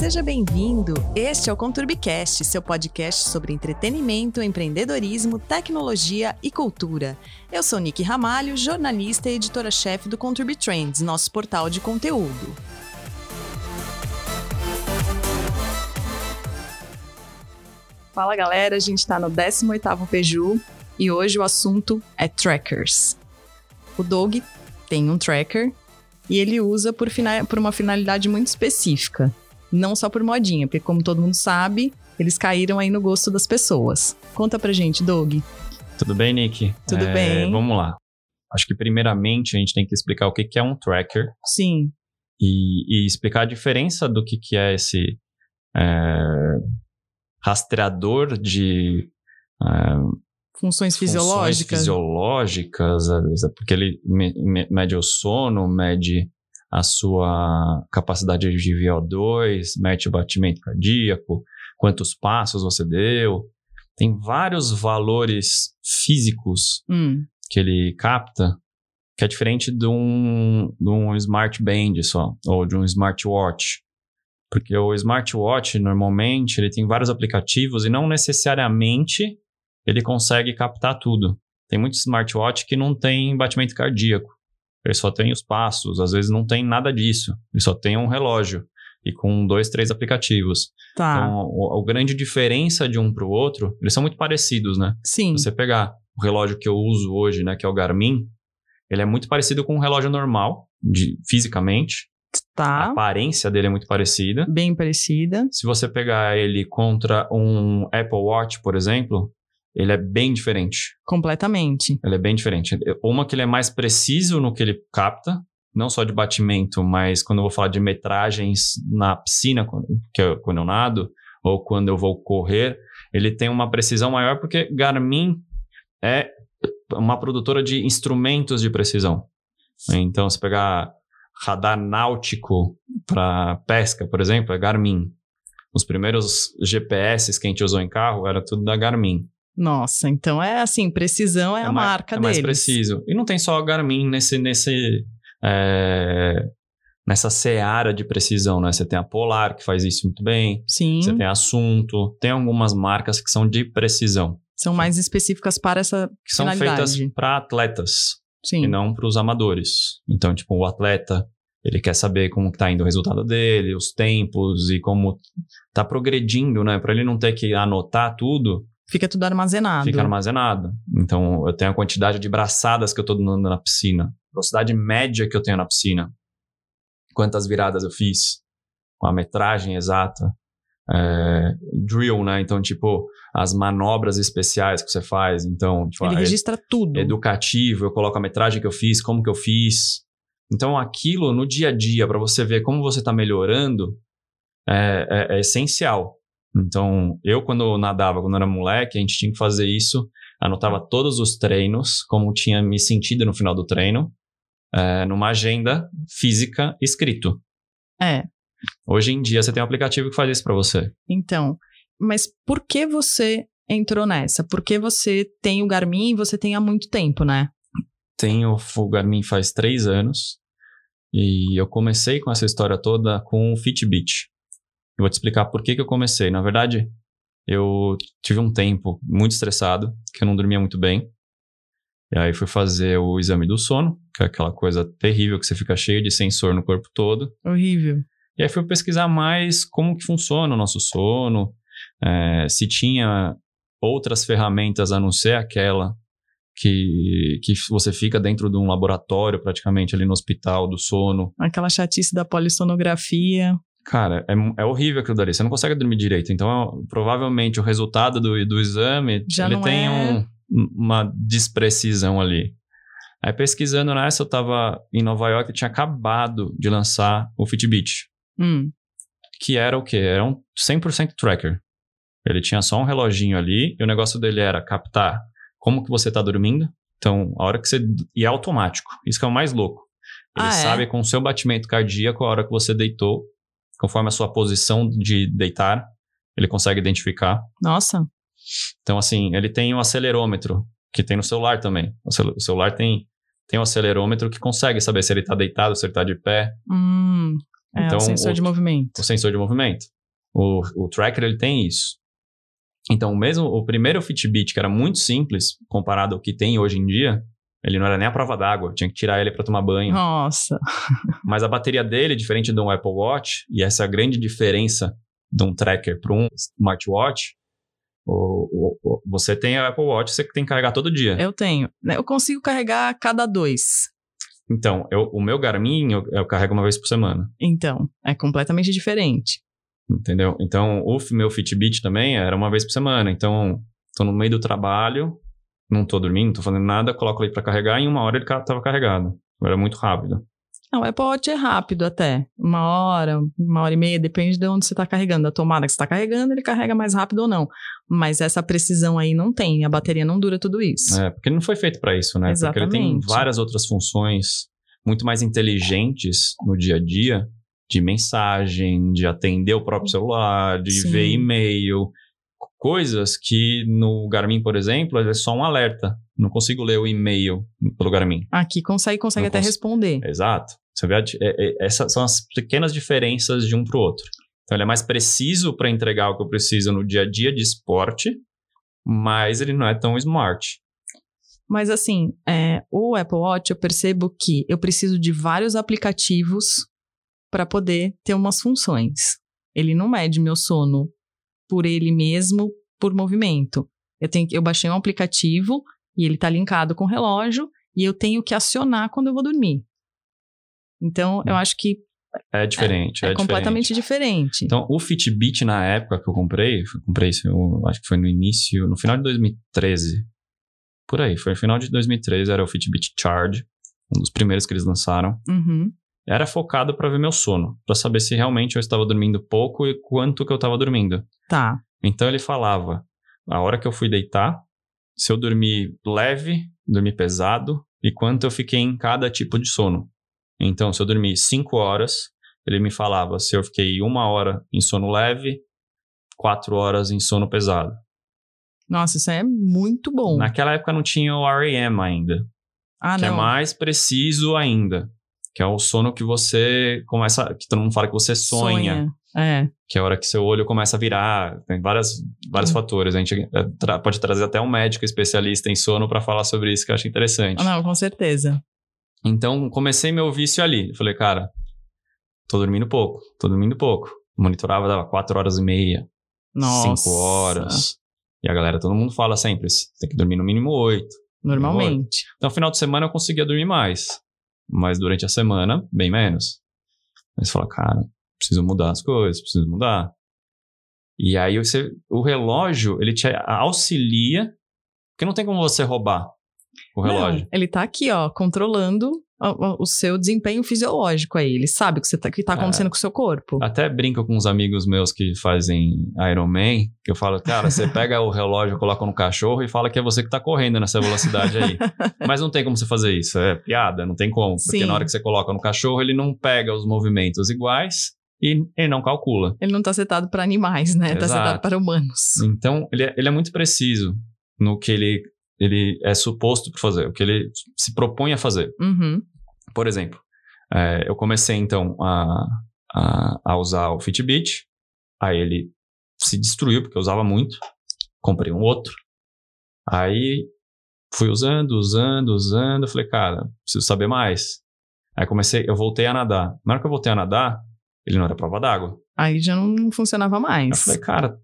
Seja bem-vindo. Este é o Conturbicast, seu podcast sobre entretenimento, empreendedorismo, tecnologia e cultura. Eu sou Nick Ramalho, jornalista e editora-chefe do Conturbi Trends, nosso portal de conteúdo. Fala galera, a gente está no 18º Peju e hoje o assunto é trackers. O Doug tem um tracker e ele usa por, por uma finalidade muito específica, não só por modinha, porque como todo mundo sabe, eles caíram aí no gosto das pessoas. Conta pra gente, Doug. Tudo bem, Nick? Tudo é, bem. Vamos lá. Acho que primeiramente a gente tem que explicar o que é um tracker. Sim. E, e explicar a diferença do que, que é esse é, rastreador de é, funções fisiológicas. Funções fisiológicas, porque ele mede o sono, mede a sua capacidade de VO2, mede o batimento cardíaco, quantos passos você deu. Tem vários valores físicos hum. que ele capta, que é diferente de um, de um smart band só, ou de um smartwatch. Porque o smartwatch, normalmente, ele tem vários aplicativos e não necessariamente ele consegue captar tudo. Tem muitos smartwatch que não tem batimento cardíaco. Ele só tem os passos, às vezes não tem nada disso. Ele só tem um relógio e com dois, três aplicativos. Tá. Então, a, a grande diferença de um para o outro, eles são muito parecidos, né? Sim. Se você pegar o relógio que eu uso hoje, né, que é o Garmin, ele é muito parecido com um relógio normal, de, fisicamente. Tá. A aparência dele é muito parecida. Bem parecida. Se você pegar ele contra um Apple Watch, por exemplo, ele é bem diferente. Completamente. Ele é bem diferente. Uma que ele é mais preciso no que ele capta, não só de batimento, mas quando eu vou falar de metragens na piscina, que é quando eu nado, ou quando eu vou correr, ele tem uma precisão maior porque Garmin é uma produtora de instrumentos de precisão. Então, se pegar radar náutico para pesca, por exemplo, é Garmin. Os primeiros GPS que a gente usou em carro era tudo da Garmin. Nossa, então é assim, precisão é, é a mais, marca é deles. É mais preciso. E não tem só a Garmin nesse, nesse, é, nessa seara de precisão, né? Você tem a Polar, que faz isso muito bem. Sim. Você tem a Assunto. Tem algumas marcas que são de precisão. São mais específicas para essa que são feitas para atletas. Sim. E não para os amadores. Então, tipo, o atleta, ele quer saber como está indo o resultado dele, os tempos e como está progredindo, né? Para ele não ter que anotar tudo, Fica tudo armazenado. Fica armazenado. Então, eu tenho a quantidade de braçadas que eu estou dando na piscina, velocidade média que eu tenho na piscina, quantas viradas eu fiz, com a metragem exata, é, drill, né? Então, tipo, as manobras especiais que você faz. Então, tipo, ele registra ed tudo. Educativo, eu coloco a metragem que eu fiz, como que eu fiz. Então, aquilo no dia a dia, para você ver como você está melhorando, é, é, é essencial. Então, eu quando nadava, quando era moleque, a gente tinha que fazer isso, anotava todos os treinos, como tinha me sentido no final do treino, é, numa agenda física escrito. É. Hoje em dia você tem um aplicativo que faz isso para você. Então, mas por que você entrou nessa? Porque você tem o Garmin e você tem há muito tempo, né? Tenho o Garmin faz três anos e eu comecei com essa história toda com o Fitbit. Eu vou te explicar por que, que eu comecei. Na verdade, eu tive um tempo muito estressado, que eu não dormia muito bem. E aí fui fazer o exame do sono, que é aquela coisa terrível que você fica cheio de sensor no corpo todo. Horrível. E aí fui pesquisar mais como que funciona o nosso sono, é, se tinha outras ferramentas a não ser aquela que, que você fica dentro de um laboratório praticamente ali no hospital do sono. Aquela chatice da polissonografia. Cara, é, é horrível aquilo dali. Você não consegue dormir direito. Então, provavelmente, o resultado do, do exame, Já ele tem é... um, uma desprecisão ali. Aí, pesquisando nessa, eu tava em Nova York e tinha acabado de lançar o Fitbit. Hum. Que era o quê? Era um 100% tracker. Ele tinha só um reloginho ali e o negócio dele era captar como que você tá dormindo. Então, a hora que você... E é automático. Isso que é o mais louco. Ele ah, sabe é? com o seu batimento cardíaco a hora que você deitou conforme a sua posição de deitar, ele consegue identificar. Nossa. Então, assim, ele tem um acelerômetro, que tem no celular também. O celular tem, tem um acelerômetro que consegue saber se ele está deitado, se ele está de pé. Hum. É, então, o sensor o- de movimento. o sensor de movimento. O, o tracker ele tem isso. Então, mesmo o primeiro Fitbit, que era muito simples comparado ao que tem hoje em dia, ele não era nem a prova d'água, tinha que tirar ele para tomar banho. Nossa. Mas a bateria dele, diferente de um Apple Watch, e essa é a grande diferença de um tracker para um smartwatch, o, o- o- você tem a Apple Watch, você tem que carregar todo dia. Eu tenho. né, Eu consigo carregar cada dois. Então, eu- o meu Garmin eu, eu carrego uma vez por semana. Então, é completamente diferente. Entendeu? Então, o meu Fitbit também era uma vez por semana. Então, tô no meio do trabalho, não tô dormindo, não tô fazendo nada, coloco ele pra carregar e em uma hora ele tava carregado. Era muito rápido. Não, o Apple Watch é rápido até. Uma hora, uma hora e meia, depende de onde você está carregando. Da tomada que você está carregando, ele carrega mais rápido ou não. Mas essa precisão aí não tem. A bateria não dura tudo isso. É, porque ele não foi feito pra isso, né? Porque ele tem Exatamente. várias outras funções muito mais inteligentes no dia a dia, de mensagem, de atender o próprio celular, de Sim. ver e-mail, coisas que no Garmin, por exemplo, é só um alerta. Não consigo ler o e-mail pelo Garmin. Aqui consegue, consegue Não até cons- responder. Exato. Você vê, é- é- essas são as pequenas diferenças de um para o outro. Então, ele é mais preciso para entregar o que eu preciso no dia a dia de esporte, mas ele não é tão smart. Mas assim, é, o Apple Watch eu percebo que eu preciso de vários aplicativos para poder ter umas funções. Ele não mede meu sono por ele mesmo, por movimento. Eu, tenho, eu baixei um aplicativo e ele está linkado com o relógio e eu tenho que acionar quando eu vou dormir. Então, eu acho que É diferente. é, É, diferente. completamente diferente. Então, o Fitbit, na época que eu comprei, eu comprei isso, eu acho que foi no início, no final de 2013. Por aí, foi no final de 2013, era o Fitbit Charge, um dos primeiros que eles lançaram. Uhum. Era focado para ver meu sono, para saber se realmente eu estava dormindo pouco e quanto que eu estava dormindo. Tá. Então ele falava, a hora que eu fui deitar, se eu dormi leve, dormi pesado e quanto eu fiquei em cada tipo de sono. Então, se eu dormi 5 horas, ele me falava se eu fiquei uma hora em sono leve, quatro horas em sono pesado. Nossa, isso aí é muito bom. Naquela época não tinha o REM ainda, ah, que é não. mais preciso ainda. Que é o sono que você começa, que todo mundo fala que você sonha. É. que é a hora que seu olho começa a virar. Tem várias, vários fatores. A gente eh, tra- pode trazer até um médico especialista em sono para falar sobre isso, que eu acho interessante. Ah, Não, com certeza. Então, comecei meu vício ali. Eu falei, cara, tô dormindo pouco, tô dormindo pouco. Monitorava, dava quatro horas e meia, Nossa. cinco horas. E a galera, todo mundo fala sempre, tem que dormir no mínimo oito. Normalmente. Então, no final de semana eu conseguia dormir mais. Mas durante a semana, bem menos. Aí você fala, cara, preciso mudar as coisas, preciso mudar. E aí você, o relógio, ele te auxilia, porque não tem como você roubar o relógio. Não, ele tá aqui, ó, controlando o, o- seu desempenho fisiológico aí. Ele sabe o que, você tá, que tá É. acontecendo com o seu corpo. Até brinco com uns amigos meus que fazem Ironman, que eu falo, cara, você pega o relógio, coloca no cachorro e fala que é você que tá correndo nessa velocidade aí. Mas não tem como você fazer isso, é piada, não tem como. Porque Sim. na hora que você coloca no cachorro, ele não pega os movimentos iguais e ele não calcula. Ele não tá setado para animais, né? Tá Exato. setado para humanos. Então, ele é, ele é muito preciso no que ele, ele é suposto para fazer, o que ele se propõe a fazer. Uhum. Por exemplo, é, eu comecei então a, a, a usar o Fitbit, aí ele se destruiu porque eu usava muito, comprei um outro, aí fui usando, usando, usando, eu falei, cara, preciso saber mais. Aí comecei, eu voltei a nadar. Na hora que eu voltei a nadar, ele não era prova d'água. Aí já não funcionava Eu mais. falei, cara,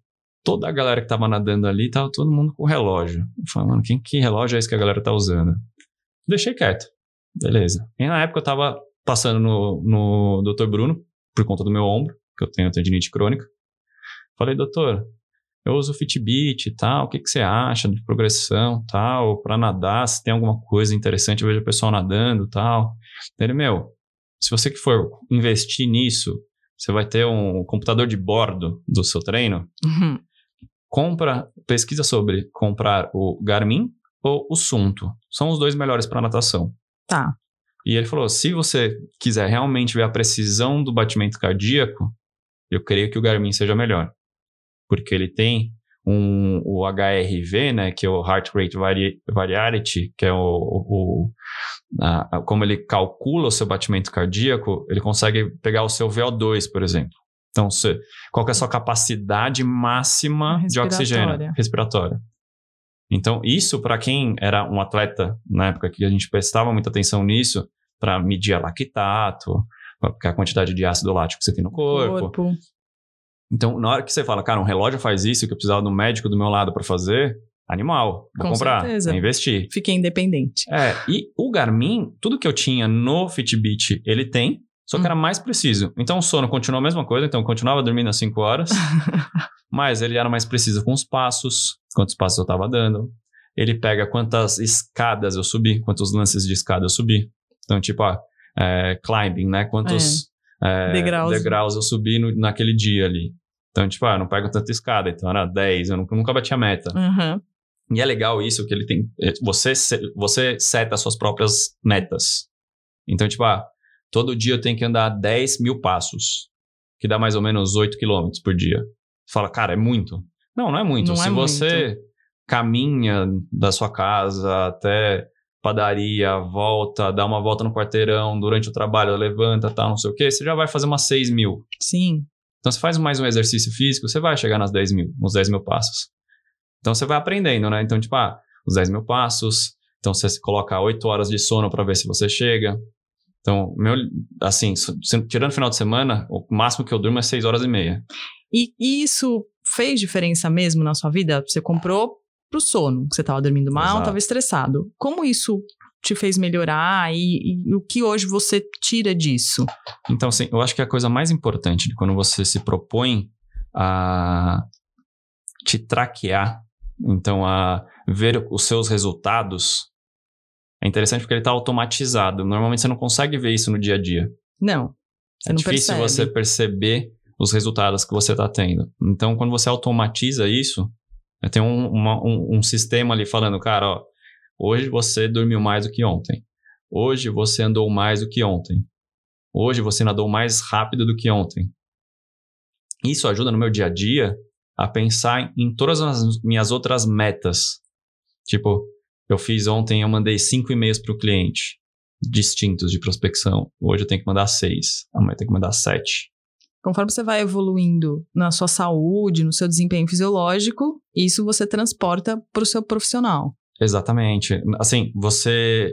toda a galera que tava nadando ali, tava todo mundo com relógio. Mano, quem, que relógio é esse que a galera tá usando? Deixei quieto. Beleza. E na época eu tava passando no, no Dr. Bruno, por conta do meu ombro, que eu tenho tendinite crônica. Falei, doutor, eu uso Fitbit e tal, o que, que você acha de progressão tal, pra nadar, se tem alguma coisa interessante, eu vejo o pessoal nadando tal. Ele, meu, se você que for investir nisso, você vai ter um computador de bordo do seu treino, Uhum. Compra, pesquisa sobre comprar o Garmin ou o Sunto. São os dois melhores para natação. Tá. E ele falou: se você quiser realmente ver a precisão do batimento cardíaco, eu creio que o Garmin seja melhor. Porque ele tem um, o HRV, né, que é o Heart Rate Vari Variability, que é o, o a, a, como ele calcula o seu batimento cardíaco, ele consegue pegar o seu VO2, por exemplo. Então, se, qual é a sua capacidade máxima de oxigênio respiratória? Então, isso para quem era um atleta na época que a gente prestava muita atenção nisso, para medir a lactato, a quantidade de ácido lático que você tem no corpo. corpo. Então, na hora que você fala, cara, um relógio faz isso que eu precisava de um médico do meu lado para fazer, animal, vou Com comprar, certeza. vou investir. Fiquei independente. É, e o Garmin, tudo que eu tinha no Fitbit, ele tem, só que hum. era mais preciso. Então o sono continuou a mesma coisa, então eu continuava dormindo às 5 horas, mas ele era mais preciso com os passos, quantos passos eu estava dando. Ele pega quantas escadas eu subi, quantos lances de escada eu subi. Então, tipo, ó, é, climbing, né? Quantos é. É, degraus. degraus. eu subi no, naquele dia ali. Então, tipo, ah, eu não pego tanta escada, então era 10, eu nunca, nunca bati a meta. Uhum. E é legal isso, que ele tem. É, você, você seta as suas próprias metas. Então, tipo, ah, todo dia eu tenho que andar 10 mil passos, que dá mais ou menos 8 quilômetros por dia. Você fala, cara, é muito. Não, não é muito. Não Se é você muito. caminha da sua casa até padaria, volta, dá uma volta no quarteirão durante o trabalho, levanta, tal, não sei o quê, você já vai fazer umas 6 mil. Sim. Então, você faz mais um exercício físico, você vai chegar nas 10 mil, nos 10 mil passos. Então você vai aprendendo, né? Então, tipo, ah, os 10 mil passos. Então você coloca 8 horas de sono para ver se você chega. Então, meu, assim, tirando o final de semana, o máximo que eu durmo é 6 horas e meia. E, e isso fez diferença mesmo na sua vida? Você comprou pro sono, que você estava dormindo mal, estava estressado. Como isso te fez melhorar e, e, o que hoje você tira disso? Então, assim, eu acho que a coisa mais importante de quando você se propõe a te traquear então, a ver os seus resultados é interessante porque ele está automatizado. Normalmente você não consegue ver isso no dia a dia. Não. é difícil percebe. você perceber os resultados que você está tendo. Então, quando você automatiza isso, tem um, uma, um, um, sistema ali falando, cara, ó, hoje você dormiu mais do que ontem. Hoje você andou mais do que ontem. Hoje você nadou mais rápido do que ontem. Isso ajuda no meu dia a dia a pensar em todas as minhas outras metas. Tipo, eu fiz ontem, eu mandei cinco e-mails para o cliente distintos de prospecção. Hoje eu tenho que mandar seis, amanhã eu tenho que mandar sete. Conforme você vai evoluindo na sua saúde, no seu desempenho fisiológico, isso você transporta para o seu profissional. Exatamente. Assim, você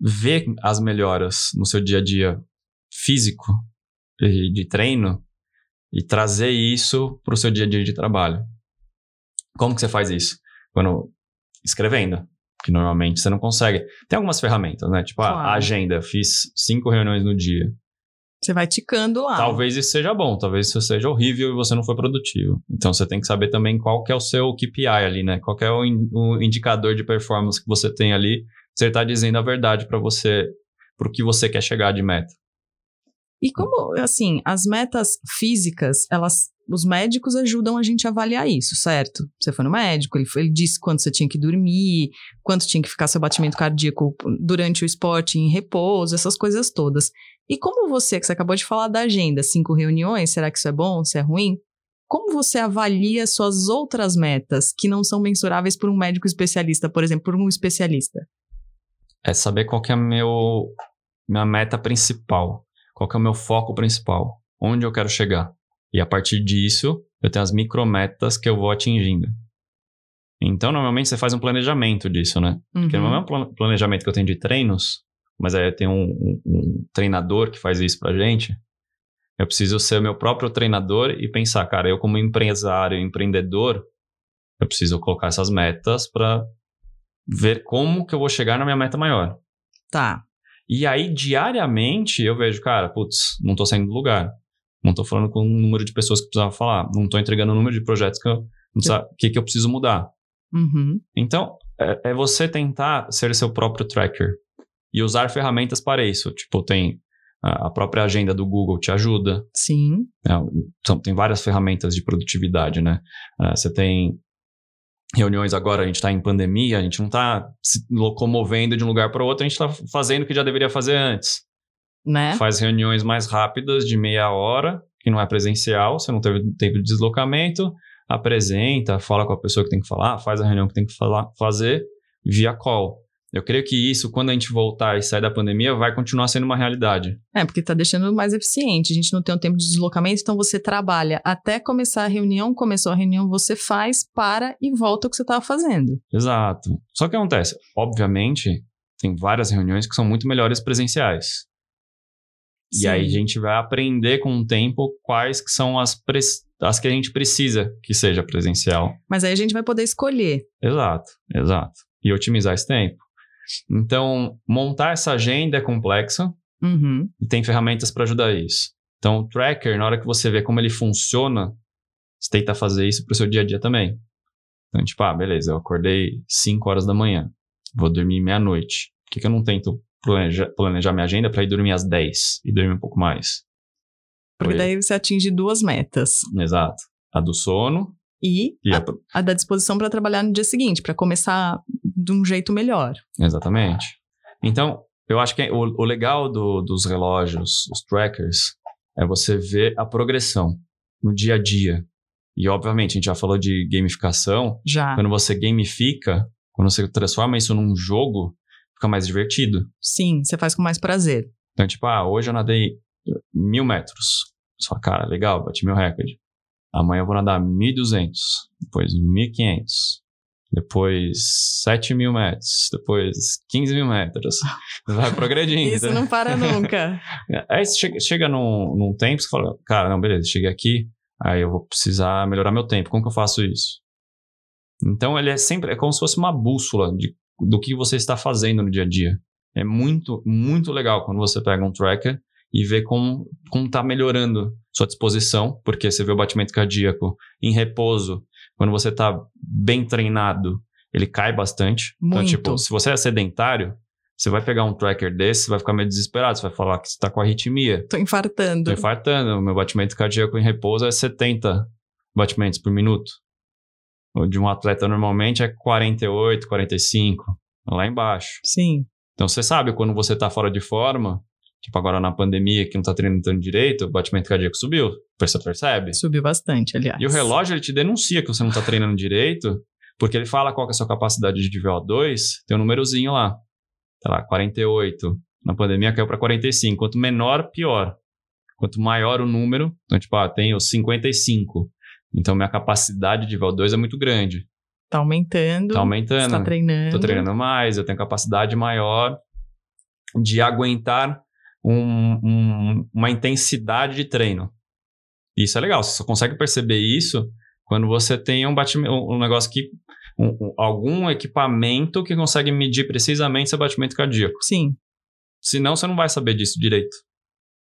vê as melhoras no seu dia a dia físico e de treino e trazer isso para o seu dia a dia de trabalho. Como que você faz isso? Quando escrevendo, que normalmente você não consegue. Tem algumas ferramentas, né? Tipo claro. a agenda, fiz cinco reuniões no dia. Você vai ticando lá. Talvez isso seja bom, talvez isso seja horrível e você não foi produtivo. Então você tem que saber também qual que é o seu KPI ali, né? Qual é o, in, o indicador de performance que você tem ali. Você está dizendo a verdade para você, para o que você quer chegar de meta. E como, assim, as metas físicas, elas, os médicos ajudam a gente a avaliar isso, certo? Você foi no médico, ele, ele disse quanto você tinha que dormir, quanto tinha que ficar seu batimento cardíaco durante o esporte em repouso, essas coisas todas. E como você, que você acabou de falar da agenda, cinco reuniões, será que isso é bom, se é ruim? Como você avalia suas outras metas que não são mensuráveis por um médico especialista, por exemplo, por um especialista? É saber qual é a meu, minha meta principal. Qual é o meu foco principal? Onde eu quero chegar? E a partir disso, eu tenho as micrometas que eu vou atingindo. Então, normalmente você faz um planejamento disso, né? Uhum. Porque não é um planejamento que eu tenho de treinos, mas aí eu tenho um, um, um treinador que faz isso pra gente. Eu preciso ser o meu próprio treinador e pensar, cara, eu como empresário, empreendedor, eu preciso colocar essas metas para ver como que eu vou chegar na minha meta maior. Tá. E aí, diariamente, eu vejo, cara, putz, não tô saindo do lugar. Não tô falando com o número de pessoas que precisava falar. Não tô entregando o número de projetos que eu, que, que eu preciso mudar. Uhum. Então, é, é, você tentar ser seu próprio tracker e usar ferramentas para isso. Tipo, tem a própria agenda do Google te ajuda. Sim. É, então, tem várias ferramentas de produtividade, né? Uh, você tem reuniões agora, a gente está em pandemia, a gente não está se locomovendo de um lugar para outro, a gente está fazendo o que já deveria fazer antes. Né? Faz reuniões mais rápidas, de meia hora, que não é presencial, você não teve tempo de deslocamento, apresenta, fala com a pessoa que tem que falar, faz a reunião que tem que falar, fazer via call. Eu creio que isso, quando a gente voltar e sair da pandemia, vai continuar sendo uma realidade. É, porque está deixando mais eficiente. A gente não tem um tempo de deslocamento, então você trabalha até começar a reunião, começou a reunião, você faz, para e volta o que você estava fazendo. Exato. Só que acontece, obviamente, tem várias reuniões que são muito melhores presenciais. Sim. E aí a gente vai aprender com o tempo quais que são as, as que a gente precisa que seja presencial. Mas aí a gente vai poder escolher. Exato, exato. E otimizar esse tempo. Então, montar essa agenda é complexo uhum. e tem ferramentas para ajudar isso. Então, o tracker, na hora que você vê como ele funciona, você tenta fazer isso para o seu dia a dia também. Então, tipo, ah, beleza, eu acordei 5 horas da manhã, vou dormir meia-noite. Por que, que eu não tento planejar, planejar minha agenda para ir dormir às 10 e dormir um pouco mais? Porque Foi. daí você atinge duas metas. Exato. A do sono e, e a, a, da disposição para trabalhar no dia seguinte, para começar de um jeito melhor. Exatamente. Então, eu acho que o, o legal do, dos relógios, os trackers, é você ver a progressão no dia a dia. E, obviamente, a gente já falou de gamificação. Já. Quando você gamifica, quando você transforma isso num jogo, fica mais divertido. Sim, você faz com mais prazer. Então, tipo, ah, hoje eu nadei mil metros. Só, cara, legal, bati meu recorde. Amanhã eu vou nadar 1.200, depois 1.500, depois 7 mil metros, depois 15 mil metros. Vai progredindo. Isso não para nunca. Aí você chega, chega num, num tempo, você fala, cara, não, beleza, cheguei aqui, aí eu vou precisar melhorar meu tempo. Como que eu faço isso? Então ele é sempre, é como se fosse uma bússola de, do que você está fazendo no dia a dia. É muito, muito legal quando você pega um tracker e ver como como está melhorando sua disposição, porque você vê o batimento cardíaco em repouso, quando você está bem treinado, ele cai bastante. Muito. Então, tipo, se você é sedentário, você vai pegar um tracker desse, você vai ficar meio desesperado, você vai falar que você está com arritmia. Tô infartando. Tô infartando. O meu batimento cardíaco em repouso é 70 batimentos por minuto. O de um atleta normalmente é 48, 45, lá embaixo. Sim. Então você sabe quando você está fora de forma, Tipo, agora na pandemia, que não tá treinando direito, o batimento cardíaco subiu. Você percebe? Subiu bastante, aliás. E o relógio, ele te denuncia que você não tá treinando direito, porque ele fala qual é a sua capacidade de VO2, tem um númerozinho lá. Tá lá, 48. Na pandemia caiu para 45. Quanto menor, pior. Quanto maior o número, então, tipo, ah, tenho 55. Então, minha capacidade de VO2 é muito grande. Tá aumentando. Tá aumentando. Tá treinando. Tô treinando mais, eu tenho capacidade maior de aguentar um, um, uma intensidade de treino. Isso é legal, você só consegue perceber isso quando você tem um batimento, um negócio que. Um, algum equipamento que consegue medir precisamente seu batimento cardíaco. Sim. Senão você não vai saber disso direito.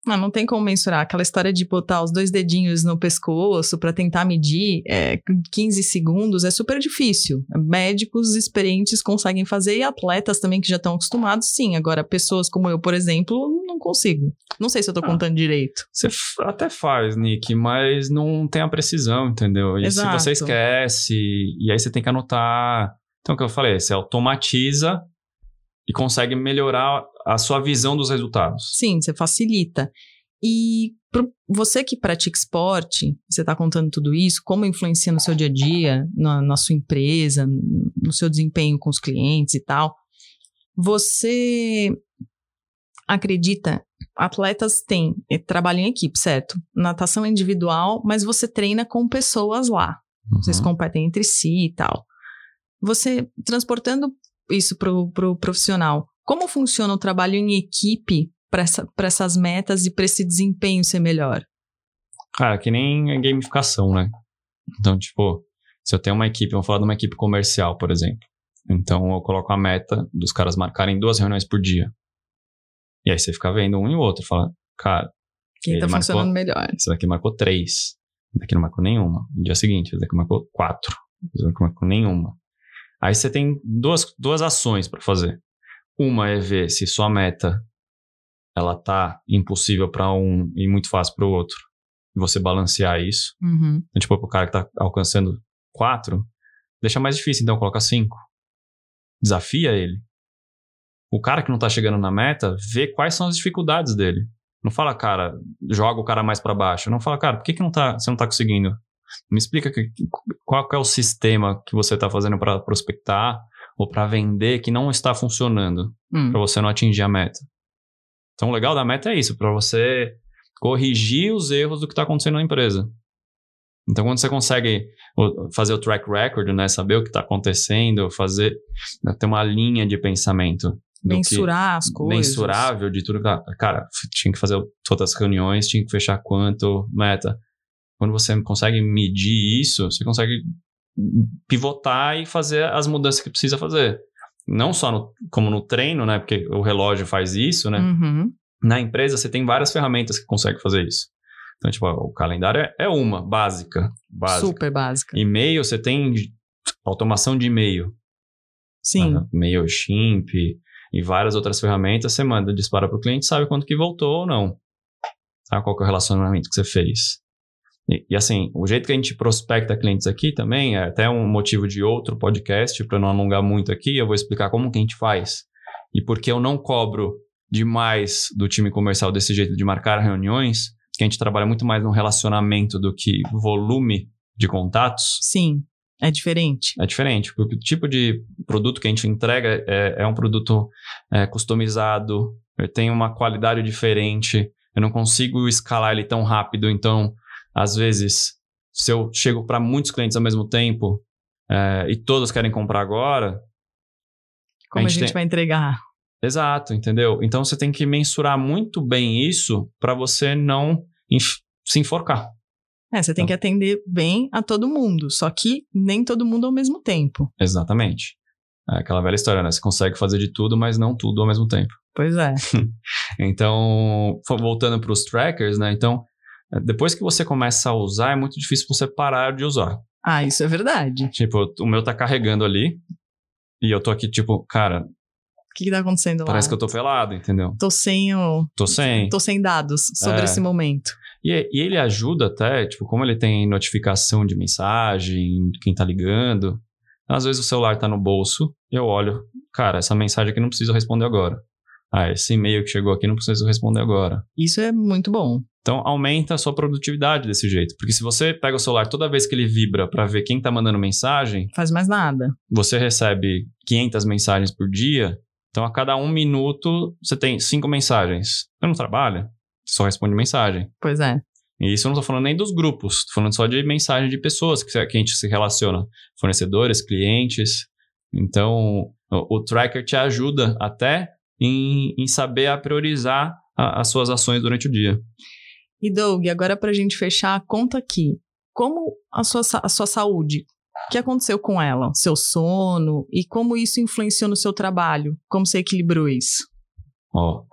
Não, não tem como mensurar. Aquela história de botar os dois dedinhos no pescoço para tentar medir é, 15 segundos é super difícil. Médicos experientes conseguem fazer e atletas também que já estão acostumados, sim. Agora, pessoas como eu, por exemplo, não consigo. Não sei se eu tô ah, contando direito. Você até faz, Nick, mas não tem a precisão, entendeu? E Exato. se você esquece, e aí você tem que anotar. Então, o que eu falei, você automatiza e consegue melhorar a sua visão dos resultados. Sim, você facilita. E você que pratica esporte, você está contando tudo isso, como influencia no seu dia a dia, na, na, sua empresa, no seu desempenho com os clientes e tal, você acredita? Atletas têm eh, trabalho em equipe, certo? Natação individual, mas você treina com pessoas lá. Uhum. Vocês competem entre si e tal. Você transportando isso para o pro profissional. Como funciona o trabalho em equipe para essa, essas metas e para esse desempenho ser melhor? Cara, que nem a gamificação, né? Então, tipo, se eu tenho uma equipe, vamos falar de uma equipe comercial, por exemplo. Então, eu coloco a meta dos caras marcarem duas reuniões por dia. E aí você fica vendo um e o outro, fala, cara. Quem tá marcou, funcionando melhor? Esse daqui marcou três. Esse daqui não marcou nenhuma. No dia seguinte, esse daqui marcou quatro. Esse daqui não marcou nenhuma. Aí você tem duas, duas ações para fazer. Uma é ver se sua meta ela tá impossível para um e muito fácil para o outro. E você balancear isso. Uhum. Então, tipo, o cara que tá alcançando quatro, deixa mais difícil, então coloca cinco. Desafia ele. O cara que não tá chegando na meta, vê quais são as dificuldades dele. Não fala, cara, joga o cara mais para baixo. Não fala, cara, por que, que não tá, você não tá conseguindo? Me explica que, qual é o sistema que você está fazendo para prospectar ou para vender que não está funcionando Hum. para você não atingir a meta. Então, o legal da meta é isso, para você corrigir os erros do que está acontecendo na empresa. Então, quando você consegue fazer o track record, né, saber o que está acontecendo, fazer né, ter uma linha de pensamento Mensurar as coisas. mensurável de tudo. que- Cara, tinha que fazer todas as reuniões, tinha que fechar quanto, meta. Quando você consegue medir isso, você consegue pivotar e fazer as mudanças que precisa fazer. Não só no- como no treino, né? Porque o relógio faz isso, né? Uhum. Na empresa, você tem várias ferramentas que conseguem fazer isso. Então, tipo, o calendário é, é uma, básica. básica. Super básica. E-mail, você tem automação de e-mail. Sim. né? MailChimp e várias outras ferramentas, você manda, dispara para o cliente, sabe quanto que voltou ou não. Sabe qual é o relacionamento que você fez. E, e, assim, o jeito que a gente prospecta clientes aqui também é até um motivo de outro podcast, para não alongar muito aqui, eu vou explicar como que a gente faz. E por que eu não cobro demais do time comercial desse jeito de marcar reuniões, que a gente trabalha muito mais no relacionamento do que volume de contatos. Sim. É diferente. É diferente, porque o tipo de produto que a gente entrega é, é um produto é, customizado, tem uma qualidade diferente, eu não consigo escalar ele tão rápido, então, às vezes, se eu chego para muitos clientes ao mesmo tempo é, e todos querem comprar agora, Como a gente gente, tem- vai entregar? exato, entendeu? Então você tem que mensurar muito bem isso para você não enf- se enforcar. É, você tem que atender bem a todo mundo, só que nem todo mundo ao mesmo tempo. Exatamente. É aquela velha história, né? Você consegue fazer de tudo, mas não tudo ao mesmo tempo. Pois é. Então, voltando para os trackers, né? Então, depois que você começa a usar, é muito difícil você parar de usar. Ah, isso é verdade. Tipo, o meu tá carregando ali e eu tô aqui, tipo, cara, O que, que tá acontecendo lá? parece que eu tô pelado, entendeu? Tô sem o... Tô sem. Tô sem dados sobre É. esse momento. E, e ele ajuda até, tipo, como ele tem notificação de mensagem, quem tá ligando. Às vezes o celular tá no bolso, eu olho, cara, essa mensagem aqui não preciso responder agora. Ah, esse e-mail que chegou aqui não preciso responder agora. Isso é muito bom. Então aumenta a sua produtividade desse jeito. Porque se você pega o celular toda vez que ele vibra para ver quem tá mandando mensagem, Faz mais nada. você recebe 500 mensagens por dia. Então a cada um minuto você tem cinco mensagens. Você não trabalha, só responde mensagem. Pois é. E isso eu não tô falando nem dos grupos, tô falando só de mensagem de pessoas que, que a gente se relaciona. Fornecedores, clientes. Então o, o tracker te ajuda até em, em saber a priorizar a- as suas ações durante o dia. E Doug, agora pra gente fechar, conta aqui. Como a sua, a sua saúde? O que aconteceu com ela? Seu sono? E como isso influenciou no seu trabalho? Como você equilibrou isso? Ó,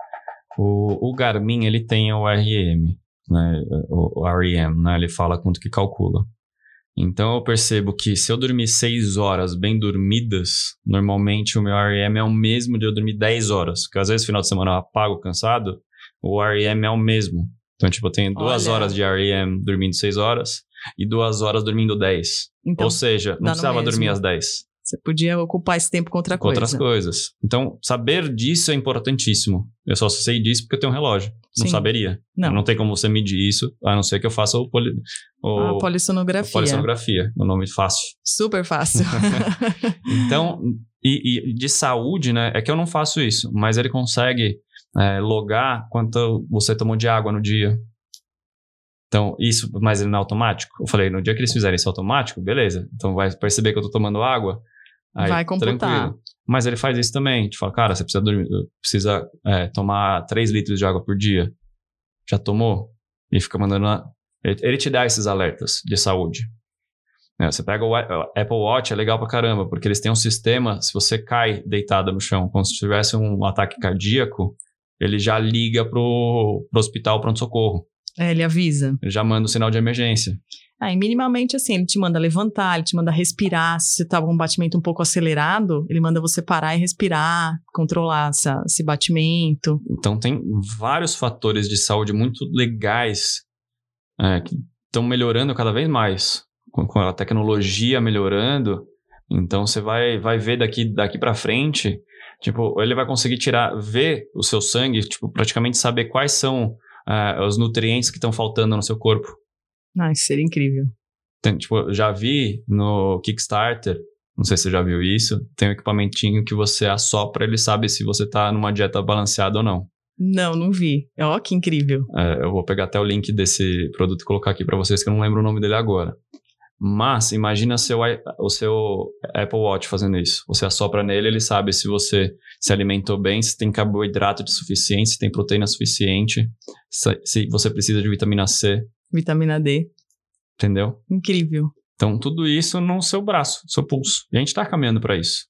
o, o Garmin, ele tem o RM, né? O, o REM, né? Ele fala quanto que calcula. Então eu percebo que se eu dormir 6 horas bem dormidas, normalmente o meu REM é o mesmo de eu dormir 10 horas. Porque às vezes final de semana eu apago cansado, o REM é o mesmo. Então, tipo, eu tenho duas Olha. horas de REM dormindo 6 horas e duas horas dormindo 10. Então, Ou seja, não precisava mesmo. dormir às 10. você podia ocupar esse tempo com outra com coisa. outras coisas. Então, saber disso é importantíssimo. Eu só sei disso porque eu tenho um relógio. Não Sim. saberia. Não. Não tem como você medir isso, a não ser que eu faça o, poli, o, A a polissonografia. polissonografia, o nome fácil. Super fácil. Então, e, e de saúde, né? É que eu não faço isso, mas ele consegue é, logar quanto você tomou de água no dia. Então, isso, mas ele não é automático. Eu falei, no dia que eles fizerem isso automático, beleza. Então vai perceber que eu tô tomando água. Aí, Vai computar. tranquilo. Mas ele faz isso também. Te fala, cara, você precisa, dormir, precisa é, tomar 3 litros de água por dia. Já tomou? E fica mandando. Uma... Ele, ele te dá esses alertas de saúde. É, você pega o Apple Watch, é legal pra caramba, porque eles têm um sistema, se você cai deitada no chão, como se tivesse um ataque cardíaco, ele já liga pro, pro hospital pronto-socorro. É, ele avisa. Ele já manda o sinal de emergência. Ah, e minimamente assim, ele te manda levantar, ele te manda respirar. Se você tá com um batimento um pouco acelerado, ele manda você parar e respirar, controlar essa, esse batimento. Então tem vários fatores de saúde muito legais é, que estão melhorando cada vez mais com, com a tecnologia melhorando. Então você vai, vai ver daqui daqui para frente, tipo ele vai conseguir tirar, ver o seu sangue, tipo praticamente saber quais são é, os nutrientes que estão faltando no seu corpo. Ah, isso seria incrível. Tem, tipo, já vi no Kickstarter, não sei se você já viu isso, tem um equipamentinho que você assopra, ele sabe se você tá numa dieta balanceada ou não. Não, não vi. Ó, que incrível. É, eu vou pegar até o link desse produto e colocar aqui para vocês, que eu não lembro o nome dele agora. Mas imagina seu, o seu Apple Watch fazendo isso. Você assopra nele, ele sabe se você se alimentou bem, se tem carboidrato de suficiente, se tem proteína suficiente, se você precisa de vitamina C. Vitamina D. Entendeu? Incrível. Então, tudo isso no seu braço, no seu pulso. E a gente tá caminhando para isso.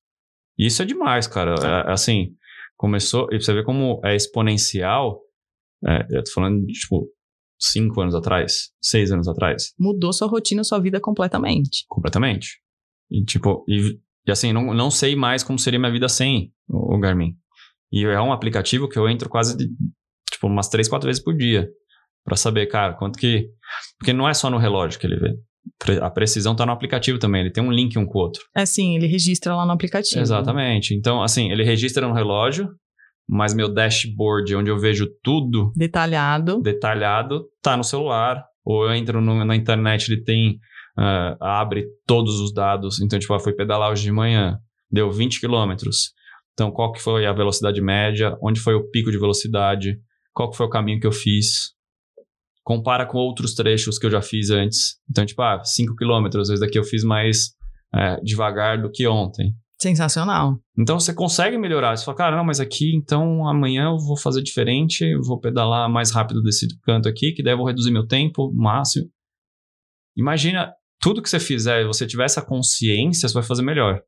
E isso é demais, cara. É, assim, começou. E você vê como é exponencial. É, eu tô falando de, tipo, cinco anos atrás, seis anos atrás. Mudou sua rotina, sua vida completamente. Completamente. E, tipo, e, e assim, não, não sei mais como seria minha vida sem o, o Garmin. E é um aplicativo que eu entro quase, de, tipo, umas três, quatro vezes por dia. para saber, cara, quanto que. Porque não é só no relógio que ele vê. A precisão tá no aplicativo também, ele tem um link um com o outro. É sim, ele registra lá no aplicativo. Exatamente. Então, assim, ele registra no relógio, mas meu dashboard, onde eu vejo tudo detalhado, detalhado tá no celular. Ou eu entro no, na internet, ele tem. Uh, abre todos os dados. Então, tipo, ah, fui pedalar hoje de manhã, deu 20 quilômetros. Então, qual que foi a velocidade média? Onde foi o pico de velocidade? Qual que foi o caminho que eu fiz? Compara com outros trechos que eu já fiz antes. Então, tipo, ah, 5 quilômetros, às vezes daqui eu fiz mais é, devagar do que ontem. Sensacional. Então você consegue melhorar. Você fala, cara, não, mas aqui então amanhã eu vou fazer diferente, vou pedalar mais rápido desse canto aqui, que daí eu vou reduzir meu tempo máximo. Imagina tudo que você fizer, você tiver essa consciência, você vai fazer melhor.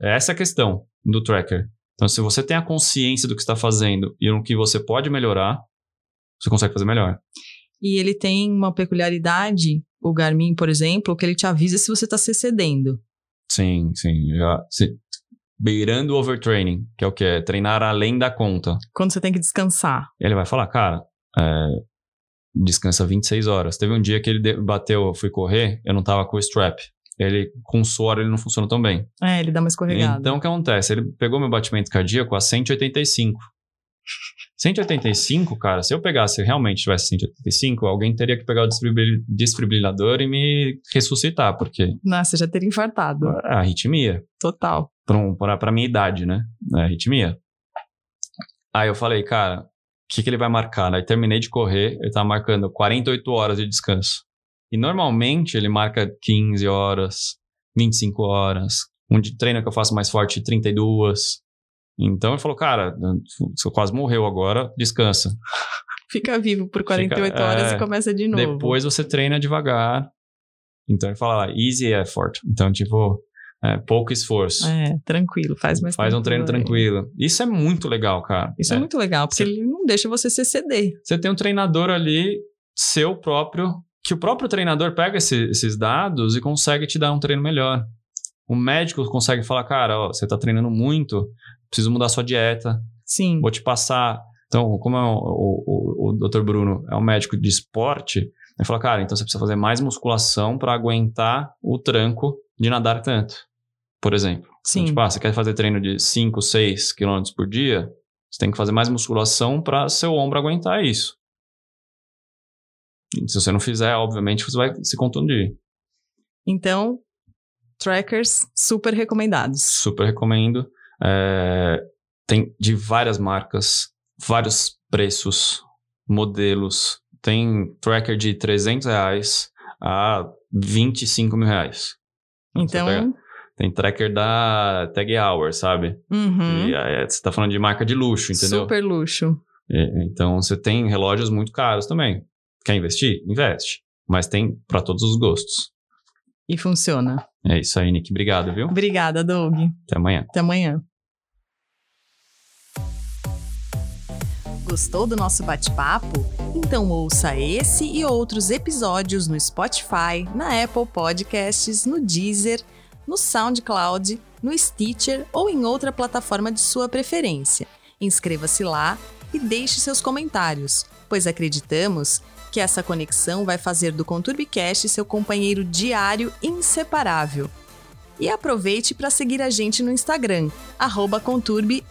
Essa é a questão do tracker. Então, se você tem a consciência do que está fazendo e no que você pode melhorar, você consegue fazer melhor. E ele tem uma peculiaridade, o Garmin, por exemplo, que ele te avisa se você está se excedendo. Sim, sim. Já, se, beirando o overtraining, que é o que? É treinar além da conta. Quando você tem que descansar. Ele vai falar, cara, é, descansa 26 horas. Teve um dia que ele bateu, eu fui correr, eu não tava com o strap. Ele, com suor, ele não funciona tão bem. É, ele dá uma escorregada. Então, o que acontece? Ele pegou meu batimento cardíaco a 185. 185, cara, se eu pegasse, realmente tivesse 185, alguém teria que pegar o desfibrilador e me ressuscitar, porque... Nossa, já teria infartado. É arritmia. Total. Pra, pra minha idade, né? É arritmia. Aí eu falei, cara, o que, que ele vai marcar? Aí terminei de correr, ele tava marcando 48 horas de descanso. E normalmente ele marca 15 horas, 25 horas. Um treino que eu faço mais forte, 32. Então ele falou, cara, você quase morreu agora, descansa. Fica vivo por 48 Fica, horas é, e começa de novo. Depois você treina devagar. Então ele fala easy effort. Então, tipo, é, pouco esforço. É, tranquilo, faz mais Faz um treino tranquilo. Isso é muito legal, cara. Isso é, é muito legal, porque você, ele não deixa você se exceder. Você tem um treinador ali, seu próprio, que o próprio treinador pega esse, esses dados e consegue te dar um treino melhor. O médico consegue falar, cara, ó, você está treinando muito, preciso mudar sua dieta. Sim. Vou te passar. Então, como é o, o, o, o Dr. Bruno é um médico de esporte, ele fala, cara, então você precisa fazer mais musculação para aguentar o tranco de nadar tanto, por exemplo. Então, Sim. Então, tipo, ah, você quer fazer treino de 5, 6 quilômetros por dia? Você tem que fazer mais musculação para seu ombro aguentar isso. E se você não fizer, obviamente, você vai se contundir. Então, trackers super recomendados. Super recomendo. É, tem de várias marcas, vários preços, modelos. Tem tracker de 300 reais a 25 mil reais. Então. Tem tracker da Tag Hour, sabe? Uhum. E aí, você tá falando de marca de luxo, entendeu? Super luxo. E, então você tem relógios muito caros também. Quer investir? Investe. Mas tem para todos os gostos. E funciona. É isso aí, Nick. Obrigado, viu? Obrigada, Doug. Até amanhã. Até amanhã. Gostou do nosso bate-papo? Então ouça esse e outros episódios no Spotify, na Apple Podcasts, no Deezer, no SoundCloud, no Stitcher ou em outra plataforma de sua preferência. Inscreva-se lá e deixe seus comentários, pois acreditamos que essa conexão vai fazer do Conturbicast seu companheiro diário inseparável. E aproveite para seguir a gente no Instagram, arroba conturbe__.